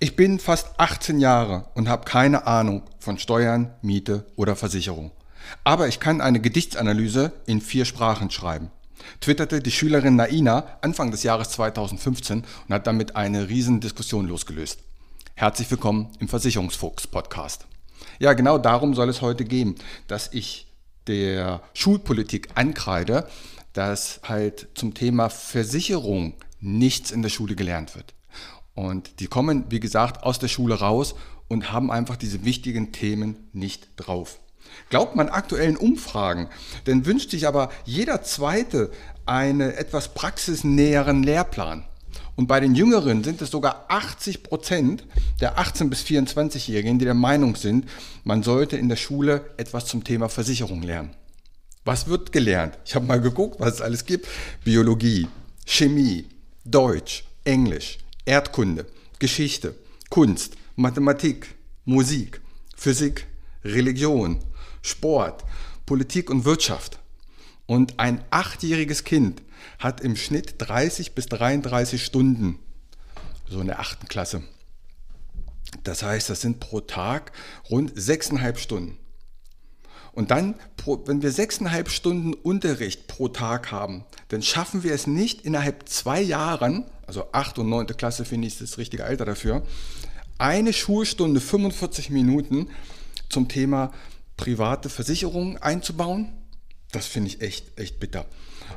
Ich bin fast 18 Jahre und habe keine Ahnung von Steuern, Miete oder Versicherung. Aber ich kann eine Gedichtsanalyse in vier Sprachen schreiben. Twitterte die Schülerin Naina Anfang des Jahres 2015 und hat damit eine riesen Diskussion losgelöst. Herzlich willkommen im Versicherungsfuchs Podcast. Ja, genau darum soll es heute gehen, dass ich der Schulpolitik ankreide, dass halt zum Thema Versicherung nichts in der Schule gelernt wird. Und die kommen, wie gesagt, aus der Schule raus und haben einfach diese wichtigen Themen nicht drauf. Glaubt man aktuellen Umfragen, dann wünscht sich aber jeder Zweite einen etwas praxisnäheren Lehrplan. Und bei den Jüngeren sind es sogar 80 Prozent der 18- bis 24-Jährigen, die der Meinung sind, man sollte in der Schule etwas zum Thema Versicherung lernen. Was wird gelernt? Ich habe mal geguckt, was es alles gibt. Biologie, Chemie, Deutsch, Englisch, Erdkunde, Geschichte, Kunst, Mathematik, Musik, Physik, Religion, Sport, Politik und Wirtschaft. Und ein achtjähriges Kind hat im Schnitt 30 bis 33 Stunden, so in der achten Klasse. Das heißt, das sind pro Tag rund sechseinhalb Stunden. Und dann, wenn wir sechseinhalb Stunden Unterricht pro Tag haben, dann schaffen wir es nicht innerhalb zwei Jahren, also acht und neunte Klasse finde ich das richtige Alter dafür, eine Schulstunde 45 Minuten zum Thema private Versicherungen einzubauen. Das finde ich echt, echt bitter.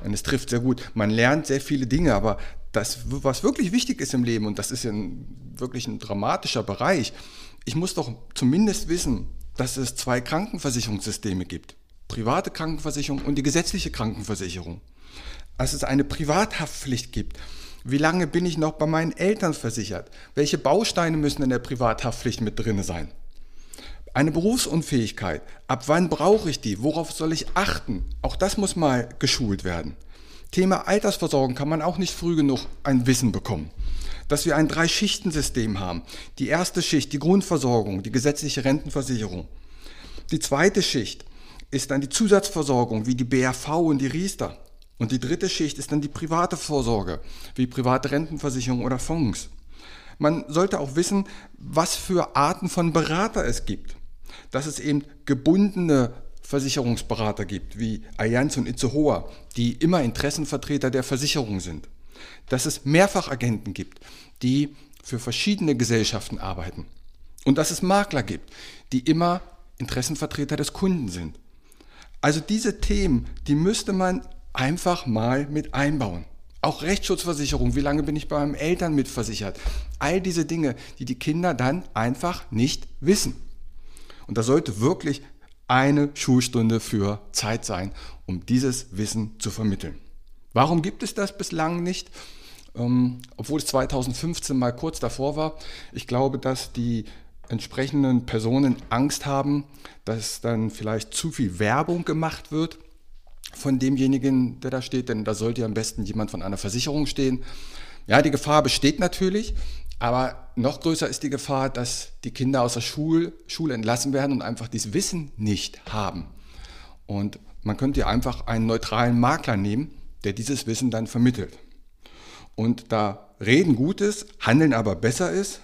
Und es trifft sehr gut. Man lernt sehr viele Dinge, aber das, was wirklich wichtig ist im Leben, und das ist ja ein, wirklich ein dramatischer Bereich, ich muss doch zumindest wissen, dass es zwei Krankenversicherungssysteme gibt. Private Krankenversicherung und die gesetzliche Krankenversicherung. Dass es eine Privathaftpflicht gibt. Wie lange bin ich noch bei meinen Eltern versichert? Welche Bausteine müssen in der Privathaftpflicht mit drin sein? Eine Berufsunfähigkeit. Ab wann brauche ich die? Worauf soll ich achten? Auch das muss mal geschult werden. Thema Altersversorgung kann man auch nicht früh genug ein Wissen bekommen dass wir ein Drei-Schichten-System haben. Die erste Schicht, die Grundversorgung, die gesetzliche Rentenversicherung. Die zweite Schicht ist dann die Zusatzversorgung, wie die BRV und die Riester. Und die dritte Schicht ist dann die private Vorsorge, wie private Rentenversicherung oder Fonds. Man sollte auch wissen, was für Arten von Berater es gibt. Dass es eben gebundene Versicherungsberater gibt, wie Allianz und Itzehoa, die immer Interessenvertreter der Versicherung sind dass es Mehrfachagenten gibt, die für verschiedene Gesellschaften arbeiten. Und dass es Makler gibt, die immer Interessenvertreter des Kunden sind. Also diese Themen, die müsste man einfach mal mit einbauen. Auch Rechtsschutzversicherung, wie lange bin ich bei meinen Eltern mitversichert? All diese Dinge, die die Kinder dann einfach nicht wissen. Und da sollte wirklich eine Schulstunde für Zeit sein, um dieses Wissen zu vermitteln. Warum gibt es das bislang nicht? Ähm, obwohl es 2015 mal kurz davor war. Ich glaube, dass die entsprechenden Personen Angst haben, dass dann vielleicht zu viel Werbung gemacht wird von demjenigen, der da steht, denn da sollte ja am besten jemand von einer Versicherung stehen. Ja, die Gefahr besteht natürlich, aber noch größer ist die Gefahr, dass die Kinder aus der Schule, Schule entlassen werden und einfach dieses Wissen nicht haben. Und man könnte ja einfach einen neutralen Makler nehmen, der dieses Wissen dann vermittelt. Und da Reden gut ist, Handeln aber besser ist,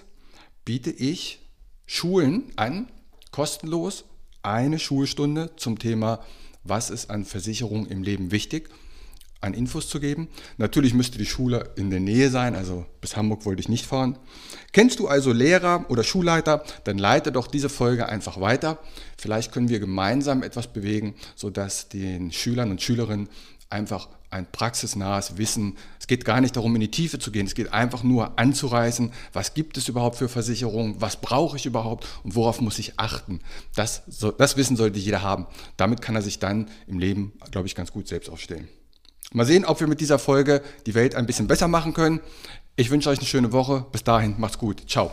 biete ich Schulen an, kostenlos eine Schulstunde zum Thema, was ist an Versicherung im Leben wichtig. An Infos zu geben. Natürlich müsste die Schule in der Nähe sein, also bis Hamburg wollte ich nicht fahren. Kennst du also Lehrer oder Schulleiter, dann leite doch diese Folge einfach weiter. Vielleicht können wir gemeinsam etwas bewegen, sodass den Schülern und Schülerinnen einfach ein praxisnahes Wissen. Es geht gar nicht darum, in die Tiefe zu gehen. Es geht einfach nur anzureißen, was gibt es überhaupt für Versicherungen, was brauche ich überhaupt und worauf muss ich achten. Das, das Wissen sollte jeder haben. Damit kann er sich dann im Leben, glaube ich, ganz gut selbst aufstellen. Mal sehen, ob wir mit dieser Folge die Welt ein bisschen besser machen können. Ich wünsche euch eine schöne Woche. Bis dahin, macht's gut. Ciao.